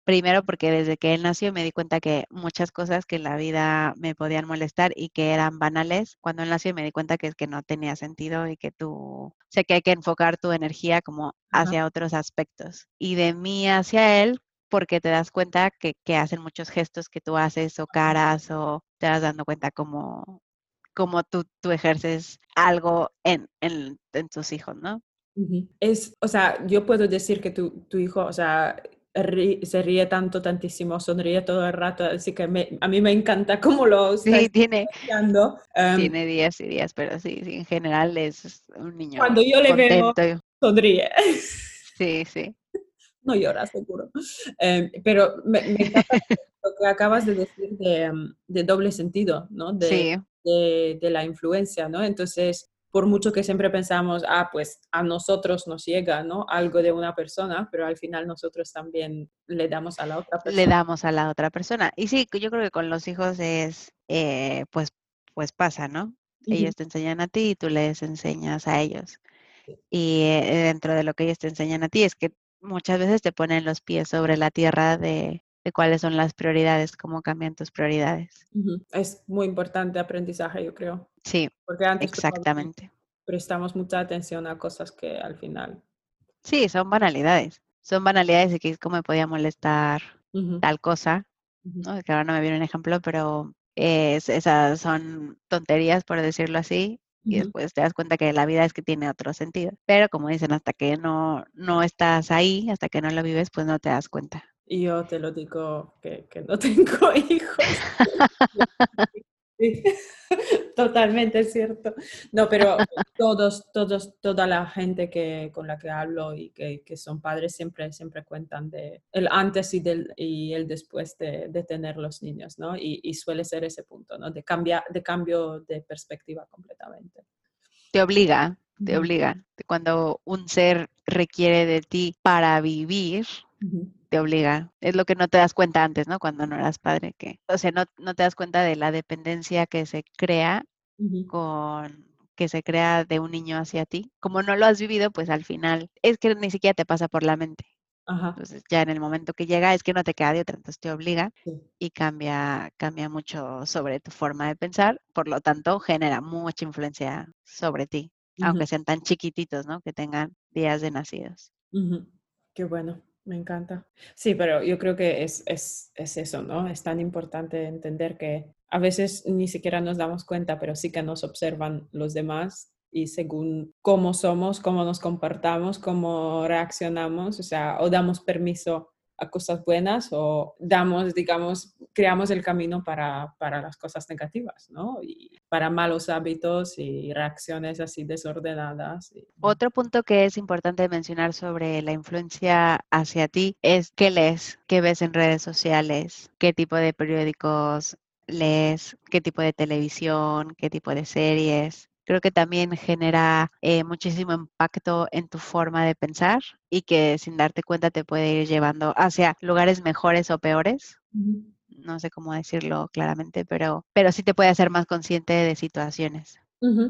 Primero porque desde que él nació me di cuenta que muchas cosas que en la vida me podían molestar y que eran banales, cuando él nació me di cuenta que es que no tenía sentido y que tú, sea, que hay que enfocar tu energía como hacia Ajá. otros aspectos. Y de mí hacia él, porque te das cuenta que, que hacen muchos gestos que tú haces o caras o te das dando cuenta como, como tú, tú ejerces algo en, en, en tus hijos, ¿no? Uh -huh. Es, o sea, yo puedo decir que tu, tu hijo, o sea, se ríe tanto, tantísimo, sonríe todo el rato, así que me, a mí me encanta cómo lo está Sí, tiene, um, tiene días y días, pero sí, sí, en general es un niño Cuando yo le contento. veo, sonríe. Sí, sí. [laughs] No llora, seguro. Um, pero me, me encanta lo que acabas de decir de, de doble sentido, ¿no? De, Sí, de, de la influencia, ¿no? Entonces, por mucho que siempre pensamos, ah, pues a nosotros nos llega, ¿no? Algo de una persona, pero al final nosotros también le damos a la otra le persona. damos a la otra persona. Y sí, yo creo que con los hijos es, eh, pues, pues pasa, ¿no? Ellos te enseñan a ti y tú les enseñas a ellos. Y eh, dentro de lo que ellos te enseñan a ti es que muchas veces te ponen los pies sobre la tierra de, de cuáles son las prioridades, cómo cambian tus prioridades. Es muy importante aprendizaje, yo creo. Sí, Porque antes exactamente. prestamos mucha atención a cosas que al final. Sí, son banalidades. Son banalidades de que cómo me podía molestar tal cosa, ¿no? Que ahora no me viene un ejemplo, pero es- esas son tonterías, por decirlo así, y después te das cuenta que la vida es que tiene otro sentido. Pero como dicen, hasta que no, no estás ahí, hasta que no lo vives, pues no te das cuenta. Y yo te lo digo que, que no [laughs] tengo hijos. Sí, [laughs] Totalmente cierto. No, pero todos, todos, toda la gente que, con la que hablo y que, que son padres siempre, siempre cuentan de el antes y, del, y el después de, de tener los niños, ¿no? Y, y suele ser ese punto, ¿no? De, cambia, de cambio de perspectiva completamente. Te obliga, te obliga. Cuando un ser requiere de ti para vivir, te obliga. Es lo que no te das cuenta antes, ¿no? Cuando no eras padre, que, o sea, no, no te das cuenta de la dependencia que se crea con que se crea de un niño hacia ti. Como no lo has vivido, pues al final es que ni siquiera te pasa por la mente. Ajá, Entonces ya en el momento que llega es que no te queda de otra, entonces te obliga sí. y cambia, cambia mucho sobre tu forma de pensar, por lo tanto genera mucha influencia sobre ti, aunque sean tan chiquititos, ¿no? Que tengan días de nacidos. Qué bueno, me encanta. Sí, pero yo creo que es, es, es eso, ¿no? Es tan importante entender que a veces ni siquiera nos damos cuenta, pero sí que nos observan los demás y según cómo somos, cómo nos comportamos, cómo reaccionamos, o sea, o damos permiso a cosas buenas o damos, digamos, creamos el camino para, para las cosas negativas, ¿no? Y para malos hábitos y reacciones así desordenadas. Otro punto que es importante mencionar sobre la influencia hacia ti es qué lees, qué ves en redes sociales, qué tipo de periódicos lees, qué tipo de televisión, qué tipo de series. Creo que también genera eh, muchísimo impacto en tu forma de pensar y que sin darte cuenta te puede ir llevando hacia lugares mejores o peores. No sé cómo decirlo claramente, pero, pero sí te puede hacer más consciente de situaciones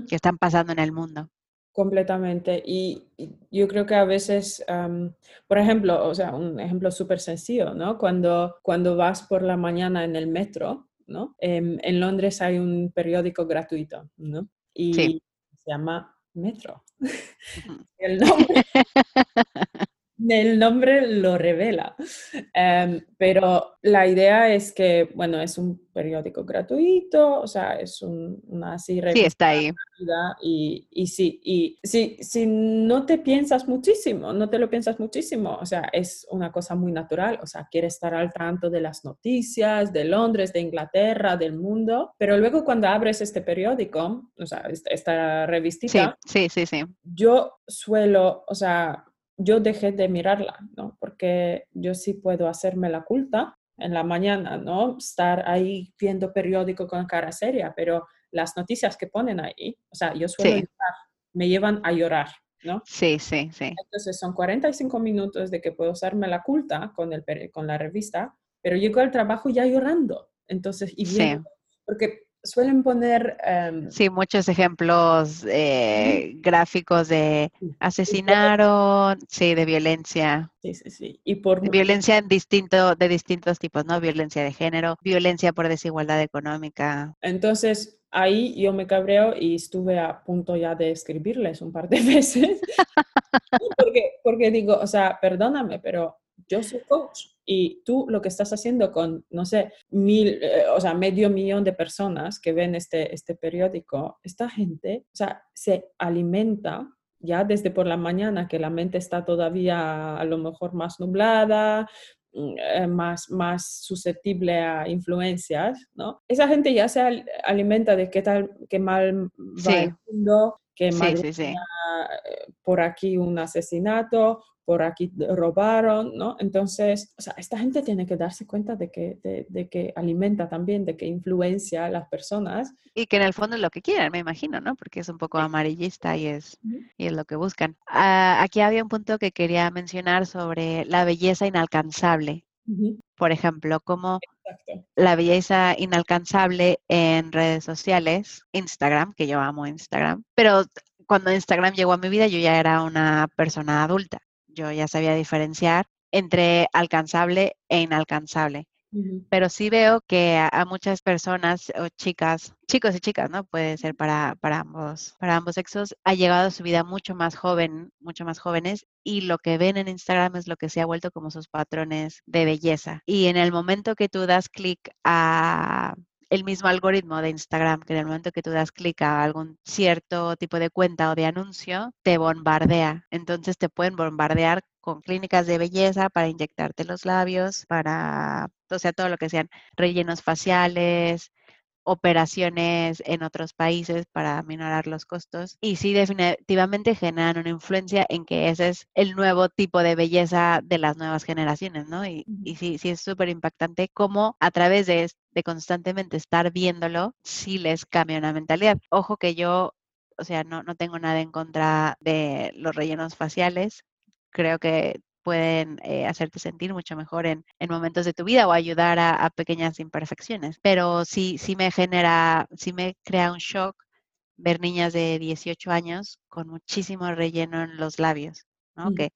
que están pasando en el mundo. Completamente. Y, yo creo que a veces, por ejemplo, o sea, un ejemplo súper sencillo, ¿no? Cuando, cuando vas por la mañana en el metro, ¿no? Em, en Londres hay un periódico gratuito, ¿no? Y se llama Metro. [laughs] el nombre. [laughs] El nombre lo revela. Em, pero la idea es que, bueno, es un periódico gratuito, o sea, es una así Sí, está ahí. Y, y sí, y si, si no te piensas muchísimo, no te lo piensas muchísimo, o sea, es una cosa muy natural, o sea, quieres estar al tanto de las noticias de Londres, de Inglaterra, del mundo, pero luego cuando abres este periódico, o sea, esta revistita, sí, sí, sí, sí. yo suelo, o sea, yo dejé de mirarla, ¿no? Porque yo sí puedo hacerme la culta en la mañana, ¿no? Estar ahí viendo periódico con cara seria, pero las noticias que ponen ahí, o sea, yo suelo llorar, me llevan a llorar, ¿no? Sí, sí, sí. Entonces son 45 minutos de que puedo hacerme la culta con, el, con la revista, pero llego al trabajo ya llorando. Entonces, y viendo, porque suelen poner... Em, sí, muchos ejemplos eh, gráficos de asesinaron, sí, de violencia. Sí, sí, sí. Y por... violencia en distinto, de distintos tipos, ¿no? Violencia de género, violencia por desigualdad económica. Entonces, ahí yo me cabreo y estuve a punto ya de escribirles un par de [laughs] veces. [laughs] porque, porque digo, o sea, perdóname, pero yo soy coach y tú lo que estás haciendo con, no sé, mil, eh, o sea, medio millón de personas que ven este, este periódico, esta gente, o sea, se alimenta ya desde por la mañana, que la mente está todavía a lo mejor más nublada, mm, eh, más, más susceptible a influencias, ¿no? Esa gente ya se alimenta de qué tal, qué mal va el mundo, que eh, por aquí un asesinato, por aquí robaron, ¿no? Entonces, o sea, esta gente tiene que darse cuenta de que, de, que alimenta también, de que influencia a las personas. Y que en el fondo es lo que quieren, me imagino, ¿no? Porque es un poco amarillista y es, y es lo que buscan. Ah, aquí había un punto que quería mencionar sobre la belleza inalcanzable. Por ejemplo, como la belleza inalcanzable en redes sociales, Instagram, que yo amo Instagram, pero cuando Instagram llegó a mi vida yo ya era una persona adulta yo ya sabía diferenciar entre alcanzable e inalcanzable. Pero sí veo que a, muchas personas o chicas, chicos y chicas, ¿no? Puede ser para, para, ambos, para ambos sexos, ha llegado a su vida mucho más joven, mucho más jóvenes, y lo que ven en Instagram es lo que se ha vuelto como sus patrones de belleza. Y en el momento que tú das clic a el mismo algoritmo de Instagram, que en el momento que tú das clic a algún cierto tipo de cuenta o de anuncio, te bombardea. Entonces te pueden bombardear con clínicas de belleza para inyectarte los labios, para, o sea, todo lo que sean rellenos faciales, operaciones en otros países para minorar los costos. Y sí, definitivamente generan una influencia en que ese es el nuevo tipo de belleza de las nuevas generaciones, ¿no? Y, sí, sí es súper impactante cómo a través de, de constantemente estar viéndolo, sí les cambia una mentalidad. Ojo que yo, o sea, no, no tengo nada en contra de los rellenos faciales. Creo que pueden eh, hacerte sentir mucho mejor en, momentos de tu vida o ayudar a, pequeñas imperfecciones. Pero sí, sí me genera, sí me crea un shock ver niñas de 18 años con muchísimo relleno en los labios, ¿no? Que,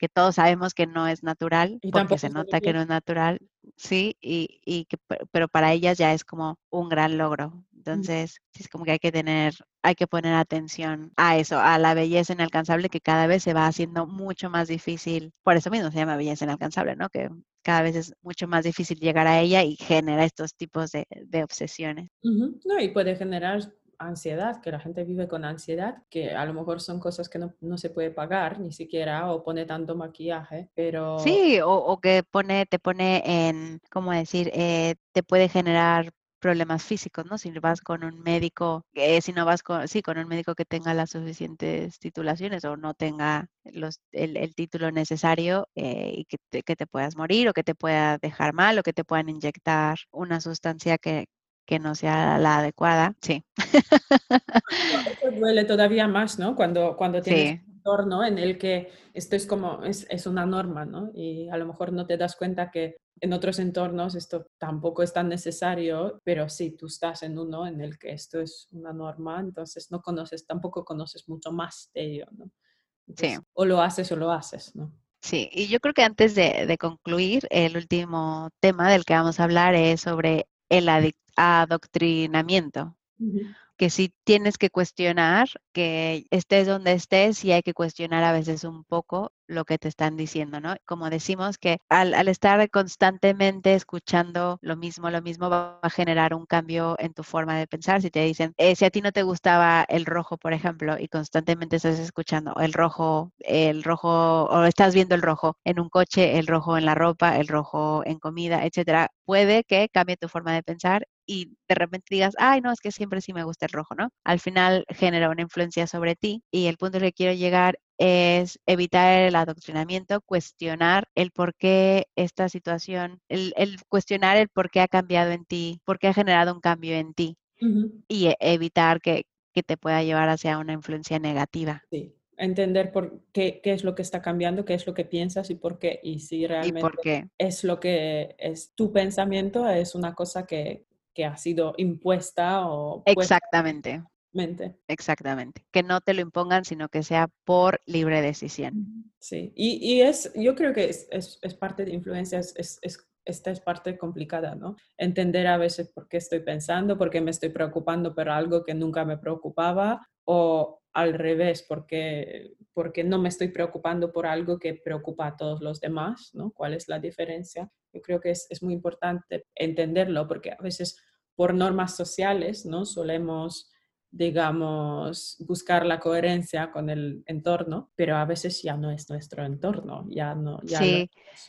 que todos sabemos que no es natural, porque se nota que no es natural, sí, y, y que, pero para ellas ya es como un gran logro. Entonces, sí, es como que hay que tener, hay que poner atención a eso, a la belleza inalcanzable que cada vez se va haciendo mucho más difícil. Por eso mismo se llama belleza inalcanzable, ¿no? Que cada vez es mucho más difícil llegar a ella y genera estos tipos de, de obsesiones. No, y puede generar ansiedad, que la gente vive con ansiedad, que a lo mejor son cosas que no, no se puede pagar ni siquiera o pone tanto maquillaje, pero... Sí, o, o que pone, te pone en, ¿cómo decir? Eh, te puede generar problemas físicos, ¿no? Si vas con un médico, eh, si no vas con, sí, con un médico que tenga las suficientes titulaciones o no tenga los, el, título necesario eh, y que te, que te puedas morir o que te pueda dejar mal o que te puedan inyectar una sustancia que, que no sea la adecuada, sí. Eso duele todavía más, ¿no? Cuando, cuando tienes un entorno en el que esto es como, es, es, una norma, ¿no? Y a lo mejor no te das cuenta que en otros entornos esto tampoco es tan necesario, pero sí, tú estás en uno en el que esto es una norma, entonces no conoces, tampoco conoces mucho más de ello, ¿no? sí. O lo haces o lo haces, ¿no? Sí, y yo creo que antes de, concluir, el último tema del que vamos a hablar es sobre el adoctrinamiento que si tienes que cuestionar, que estés donde estés y hay que cuestionar a veces un poco lo que te están diciendo, ¿no? Como decimos que al, estar constantemente escuchando lo mismo, lo mismo va a generar un cambio en tu forma de pensar. Si te dicen, eh, si a ti no te gustaba el rojo, por ejemplo, y constantemente estás escuchando el rojo, el rojo, o estás viendo el rojo en un coche, el rojo en la ropa, el rojo en comida, etcétera, puede que cambie tu forma de pensar y de repente digas, ay, no, es que siempre sí me gusta el rojo, ¿no? Al final genera una influencia sobre ti y el punto que quiero llegar es evitar el adoctrinamiento, cuestionar el por qué esta situación, el, cuestionar el por qué ha cambiado en ti, por qué ha generado un cambio en ti y e, evitar que, que, te pueda llevar hacia una influencia negativa. Sí, entender por qué, qué, es lo que está cambiando, qué es lo que piensas y por qué. Y si realmente es lo que es tu pensamiento, es una cosa que, que ha sido impuesta o... Exactamente. Exactamente. Que no te lo impongan, sino que sea por libre decisión. Sí, y, y es, yo creo que es, es, es parte de influencias, es, esta es parte complicada, ¿no? Entender a veces por qué estoy pensando, por qué me estoy preocupando por algo que nunca me preocupaba, o al revés, porque, porque no me estoy preocupando por algo que preocupa a todos los demás, ¿no? ¿Cuál es la diferencia? Yo creo que es, es muy importante entenderlo, porque a veces por normas sociales, ¿no? Solemos digamos, buscar la coherencia con el entorno, pero a veces ya no es nuestro entorno, ya no, ya,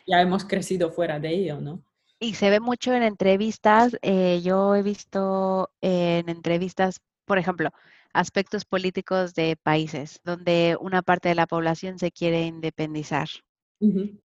ya hemos crecido fuera de ello, ¿no? Y se ve mucho en entrevistas, eh, yo he visto en entrevistas, por ejemplo, aspectos políticos de países donde una parte de la población se quiere independizar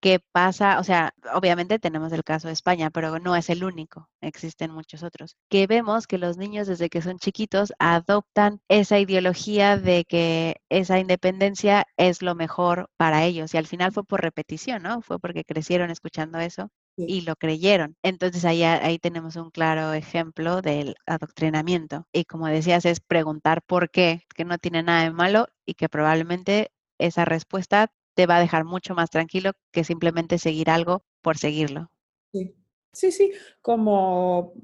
¿Qué pasa? O sea, obviamente tenemos el caso de España, pero no es el único, existen muchos otros. Que vemos que los niños desde que son chiquitos adoptan esa ideología de que esa independencia es lo mejor para ellos y al final fue por repetición, ¿no? Fue porque crecieron escuchando eso y lo creyeron. Entonces ahí, ahí tenemos un claro ejemplo del adoctrinamiento. Y como decías, es preguntar por qué, que no tiene nada de malo y que probablemente esa respuesta te va a dejar mucho más tranquilo que simplemente seguir algo por seguirlo. Sí, sí, sí. como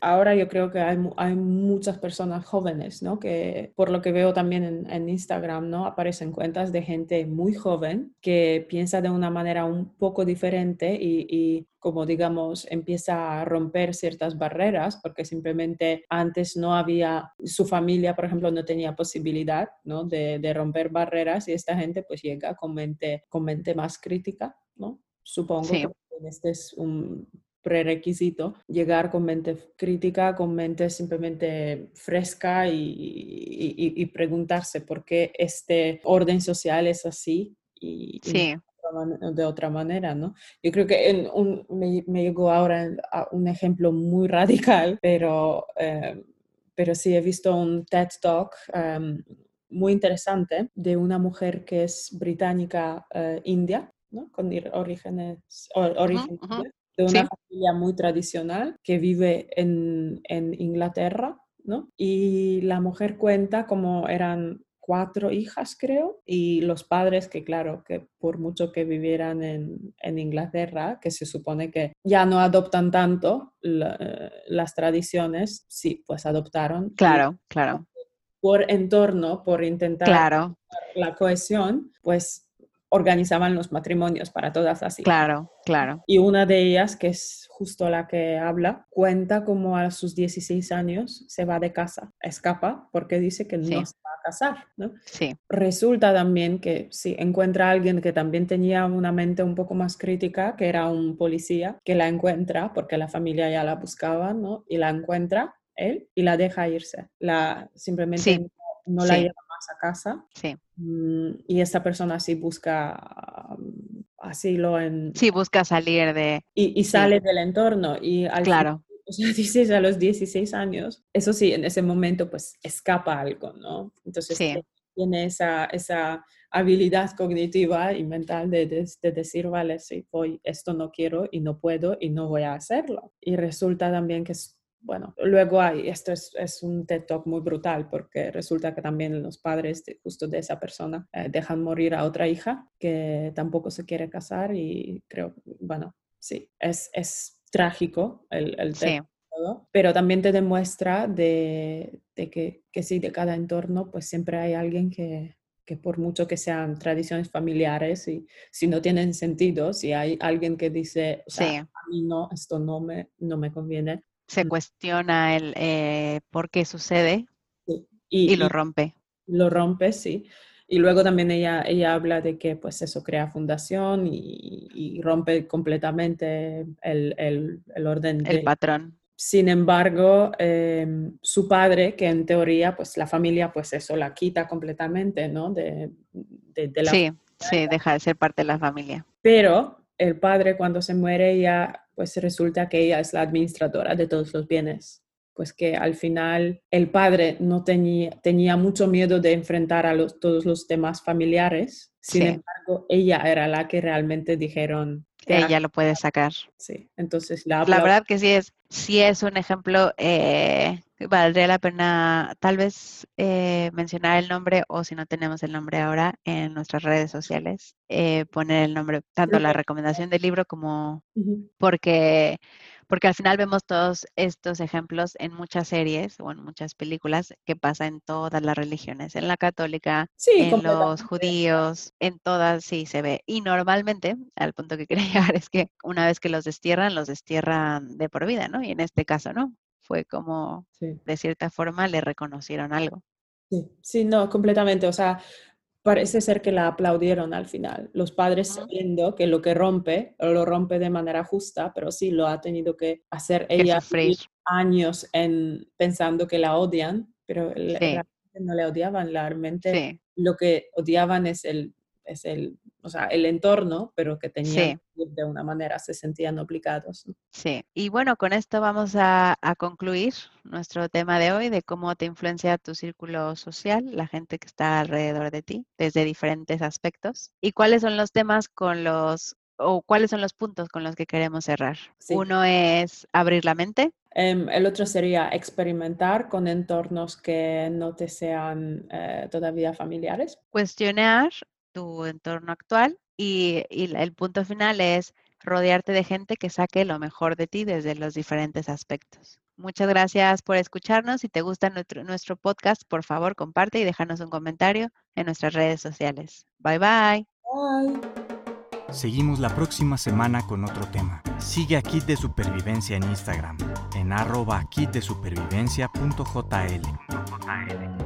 ahora yo creo que hay, hay, muchas personas jóvenes, ¿no? Que por lo que veo también en, Instagram, ¿no? Aparecen cuentas de gente muy joven que piensa de una manera un poco diferente y, y como digamos empieza a romper ciertas barreras porque simplemente antes no había, su familia por ejemplo no tenía posibilidad ¿no? de, de romper barreras y esta gente pues llega con mente, con mente más crítica, ¿no? Supongo que este es un prerequisito, llegar con mente crítica, con mente simplemente fresca y, preguntarse por qué este orden social es así y, de otra manera, ¿no? Yo creo que en un, me, llegó ahora a un ejemplo muy [laughs] radical, pero, eh, pero sí he visto un TED Talk em, muy interesante de una mujer que es británica eh, india, ¿no? Con orígenes, orígenes de una familia muy tradicional que vive en, en Inglaterra, ¿no? Y la mujer cuenta como eran cuatro hijas, creo, y los padres que, claro, que por mucho que vivieran en, en Inglaterra, que se supone que ya no adoptan tanto las tradiciones, sí, pues adoptaron. Claro, claro. Por entorno, por intentar claro. la cohesión, pues organizaban los matrimonios para todas así. Claro, claro. Y una de ellas, que es justo la que habla, cuenta como a sus 16 años se va de casa, escapa porque dice que no se va a casar, ¿no? Sí. Resulta también que si encuentra a alguien que también tenía una mente un poco más crítica, que era un policía, que la encuentra porque la familia ya la buscaba, ¿no? Y la encuentra él y la deja irse. La simplemente no, la lleva más a casa. Sí. Mm, y esta persona sí busca mm, asilo en... Sí, busca salir de... Y, sale del entorno y al claro. [laughs] o sea, dices a los 16 años, eso sí, en ese momento pues escapa algo, ¿no? Entonces tiene esa, esa habilidad cognitiva y mental de, de, decir, vale, sí, voy, esto no quiero y no puedo y no voy a hacerlo. Y resulta también que es bueno, luego hay, esto es, es, un TED Talk muy brutal porque resulta que también los padres de, justo de esa persona eh, dejan morir a otra hija que tampoco se quiere casar y creo, bueno, sí, es, es trágico el, el sí. pero también te demuestra de, de que, que, sí, de cada entorno, pues siempre hay alguien que, que por mucho que sean tradiciones familiares y si no tienen sentido, si hay alguien que dice, o sea, a mí no, esto no me, no me conviene, se cuestiona el eh, por qué sucede y, lo rompe. Lo rompe, sí. Y luego también ella, ella habla de que pues eso crea fundación y, rompe completamente el, el, el orden. El patrón. Sin embargo, em, su padre, que en teoría, pues la familia, pues eso la quita completamente, ¿no? De, de, la sí, sí, deja de ser parte de la familia. Pero el padre cuando se muere ya pues resulta que ella es la administradora de todos los bienes. Pues que al final el padre no tenía, tenía mucho miedo de enfrentar a los, todos los temas familiares. Sin embargo, ella era la que realmente dijeron. ella lo puede sacar. Sí, entonces la... La verdad que sí es, sí es un ejemplo eh, valdría la pena tal vez eh, mencionar el nombre o si no tenemos el nombre ahora en nuestras redes sociales, eh, poner el nombre, tanto la recomendación del libro como porque, porque al final vemos todos estos ejemplos en muchas series o en muchas películas que pasa en todas las religiones, en la católica, en los judíos, en todas sí se ve. Y normalmente, al punto que quería [laughs] llegar es que una vez que los destierran, los destierran de por vida, ¿no? Y en este caso, ¿no? Fue como, de cierta forma, le reconocieron algo. Sí, sí, no, completamente. O sea, parece ser que la aplaudieron al final. Los padres sabiendo que lo que rompe, lo rompe de manera justa, pero sí lo ha tenido que hacer ella años en, pensando que la odian, pero no le odiaban, realmente lo que odiaban es el es el, o sea, el entorno, pero que tenían de una manera, se sentían obligados. Sí, y bueno, con esto vamos a, concluir nuestro tema de hoy de cómo te influencia tu círculo social, la gente que está alrededor de ti, desde diferentes aspectos, y cuáles son los temas con los o cuáles son los puntos con los que queremos cerrar. Uno es abrir la mente. Em, el otro sería experimentar con entornos que no te sean eh, todavía familiares. Cuestionar tu entorno actual y, el punto final es rodearte de gente que saque lo mejor de ti desde los diferentes aspectos. Muchas gracias por escucharnos. Si te gusta nuestro, podcast, por favor, comparte y déjanos un comentario en nuestras redes sociales. Bye bye. Bye. Seguimos la próxima semana con otro tema. Sigue a Kit de Supervivencia en Instagram, en arroba kitdesupervivencia.jl.